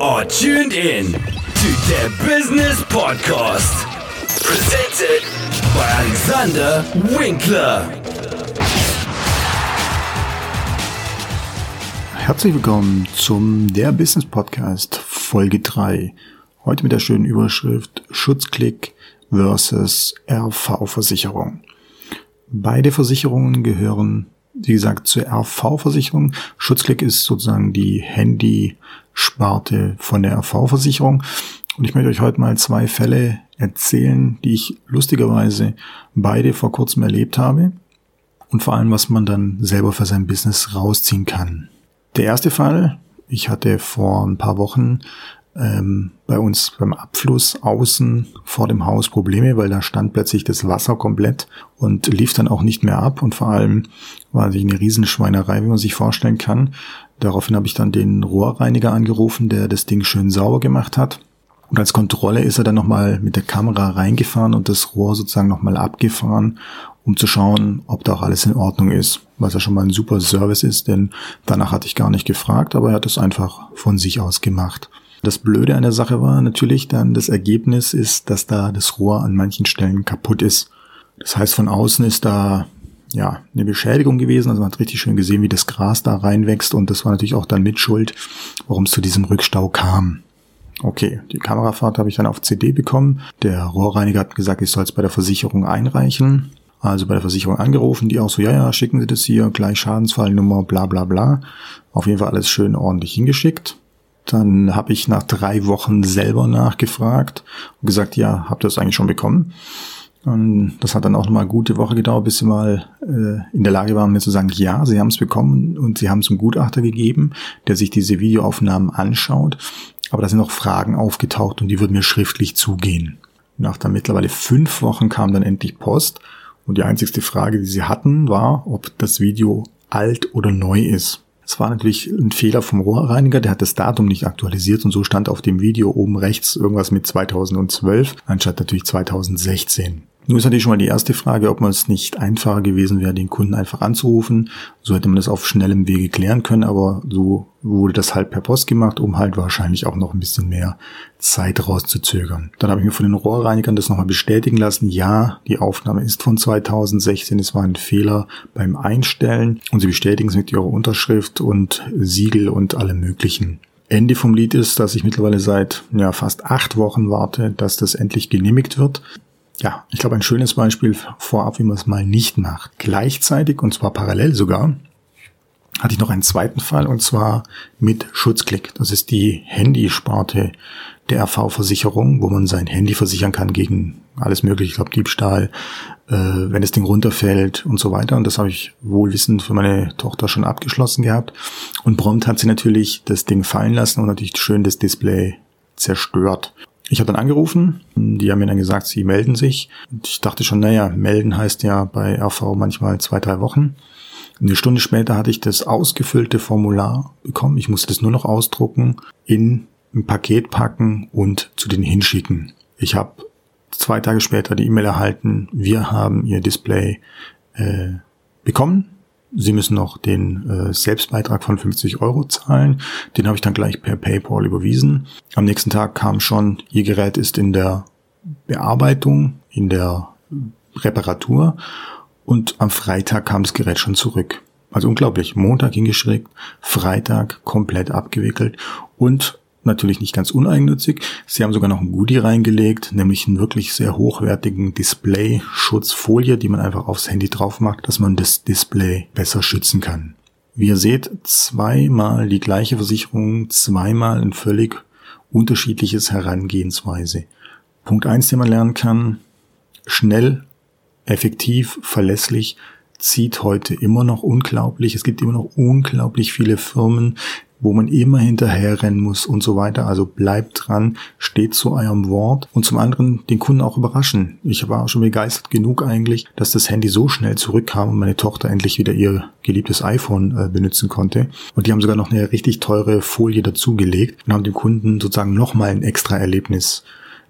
are tuned in to the Business Podcast. Presented by Alexander Winkler. Herzlich willkommen zum Der Business Podcast Folge 3. Heute mit der schönen Überschrift Schutzklick versus RV-Versicherung. Beide Versicherungen gehören, wie gesagt, zur RV-Versicherung. Schutzklick ist sozusagen die Handysparte von der RV-Versicherung. Und ich möchte euch heute mal zwei Fälle erzählen, die ich lustigerweise beide vor kurzem erlebt habe. Und vor allem, was man dann selber für sein Business rausziehen kann. Der erste Fall, ich hatte vor ein paar Wochen ähm, bei uns beim Abfluss außen vor dem Haus Probleme, weil da stand plötzlich das Wasser komplett und lief dann auch nicht mehr ab und vor allem war sich eine Riesenschweinerei, wie man sich vorstellen kann. Daraufhin habe ich dann den Rohrreiniger angerufen, der das Ding schön sauber gemacht hat. Und als Kontrolle ist er dann nochmal mit der Kamera reingefahren und das Rohr sozusagen nochmal abgefahren, um zu schauen, ob da auch alles in Ordnung ist. Was ja schon mal ein super Service ist, denn danach hatte ich gar nicht gefragt, aber er hat es einfach von sich aus gemacht. Das Blöde an der Sache war natürlich dann, das Ergebnis ist, dass da das Rohr an manchen Stellen kaputt ist. Das heißt, von außen ist da ja eine Beschädigung gewesen. Also man hat richtig schön gesehen, wie das Gras da reinwächst und das war natürlich auch dann mit Schuld, warum es zu diesem Rückstau kam. Okay, die Kamerafahrt habe ich dann auf CD bekommen. Der Rohrreiniger hat gesagt, ich soll es bei der Versicherung einreichen. Also bei der Versicherung angerufen, die auch so, ja, ja, schicken Sie das hier, gleich Schadensfallnummer, bla bla bla. Auf jeden Fall alles schön ordentlich hingeschickt. Dann habe ich nach drei Wochen selber nachgefragt und gesagt, ja, habt ihr das eigentlich schon bekommen? Und das hat dann auch nochmal eine gute Woche gedauert, bis sie mal äh, in der Lage waren, mir zu sagen, ja, sie haben es bekommen und sie haben es einem Gutachter gegeben, der sich diese Videoaufnahmen anschaut. Aber da sind noch Fragen aufgetaucht und die würden mir schriftlich zugehen. Nach dann mittlerweile fünf Wochen kam dann endlich Post und die einzigste Frage, die sie hatten, war, ob das Video alt oder neu ist. Es war natürlich ein Fehler vom Rohrreiniger, der hat das Datum nicht aktualisiert und so stand auf dem Video oben rechts irgendwas mit 2012, anstatt natürlich 2016. Nun ist natürlich schon mal die erste Frage, ob man es nicht einfacher gewesen wäre, den Kunden einfach anzurufen. So hätte man das auf schnellem Wege klären können, aber so wurde das halt per Post gemacht, um halt wahrscheinlich auch noch ein bisschen mehr Zeit rauszuzögern. Dann habe ich mir von den Rohrreinigern das nochmal bestätigen lassen. Ja, die Aufnahme ist von 2016. Es war ein Fehler beim Einstellen und sie bestätigen es mit ihrer Unterschrift und Siegel und allem möglichen. Ende vom Lied ist, dass ich mittlerweile seit ja, fast acht Wochen warte, dass das endlich genehmigt wird ja, ich glaube, ein schönes Beispiel vorab, wie man es mal nicht macht. Gleichzeitig, und zwar parallel sogar, hatte ich noch einen zweiten Fall, und zwar mit Schutzklick. Das ist die Handysparte der RV-Versicherung, wo man sein Handy versichern kann gegen alles mögliche, ich glaube Diebstahl, äh, wenn das Ding runterfällt und so weiter. Und das habe ich wohlwissend für meine Tochter schon abgeschlossen gehabt. Und prompt hat sie natürlich das Ding fallen lassen und natürlich schön das Display zerstört. Ich habe dann angerufen, die haben mir dann gesagt, sie melden sich. Und ich dachte schon, naja, melden heißt ja bei RV manchmal zwei, drei Wochen. Eine Stunde später hatte ich das ausgefüllte Formular bekommen. Ich musste das nur noch ausdrucken, in ein Paket packen und zu denen hinschicken. Ich habe zwei Tage später die E-Mail erhalten, wir haben Ihr Display äh, bekommen. Sie müssen noch den äh, Selbstbeitrag von 50 Euro zahlen. Den habe ich dann gleich per PayPal überwiesen. Am nächsten Tag kam schon, Ihr Gerät ist in der Bearbeitung, in der Reparatur und am Freitag kam das Gerät schon zurück. Also unglaublich. Montag hingeschickt, Freitag komplett abgewickelt und natürlich nicht ganz uneigennützig. Sie haben sogar noch ein Goodie reingelegt, nämlich einen wirklich sehr hochwertigen Display-Schutzfolie, die man einfach aufs Handy drauf macht, dass man das Display besser schützen kann. Wie ihr seht, zweimal die gleiche Versicherung, zweimal ein völlig unterschiedliches Herangehensweise. Punkt eins, den man lernen kann, schnell, effektiv, verlässlich, zieht heute immer noch unglaublich. Es gibt immer noch unglaublich viele Firmen, wo man immer hinterherrennen muss und so weiter. Also bleibt dran, steht zu eurem Wort und zum anderen den Kunden auch überraschen. Ich war schon begeistert genug eigentlich, dass das Handy so schnell zurückkam und meine Tochter endlich wieder ihr geliebtes iPhone äh, benutzen konnte. Und die haben sogar noch eine richtig teure Folie dazugelegt und haben dem Kunden sozusagen nochmal ein extra Erlebnis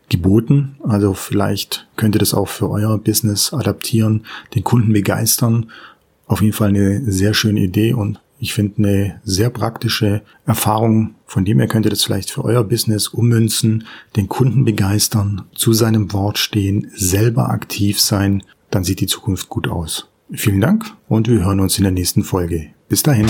geboten. Also vielleicht könnt ihr das auch für euer Business adaptieren, den Kunden begeistern. Auf jeden Fall eine sehr schöne Idee und Ich finde eine sehr praktische Erfahrung, von dem her könnt ihr das vielleicht für euer Business ummünzen, den Kunden begeistern, zu seinem Wort stehen, selber aktiv sein, dann sieht die Zukunft gut aus. Vielen Dank und wir hören uns in der nächsten Folge. Bis dahin.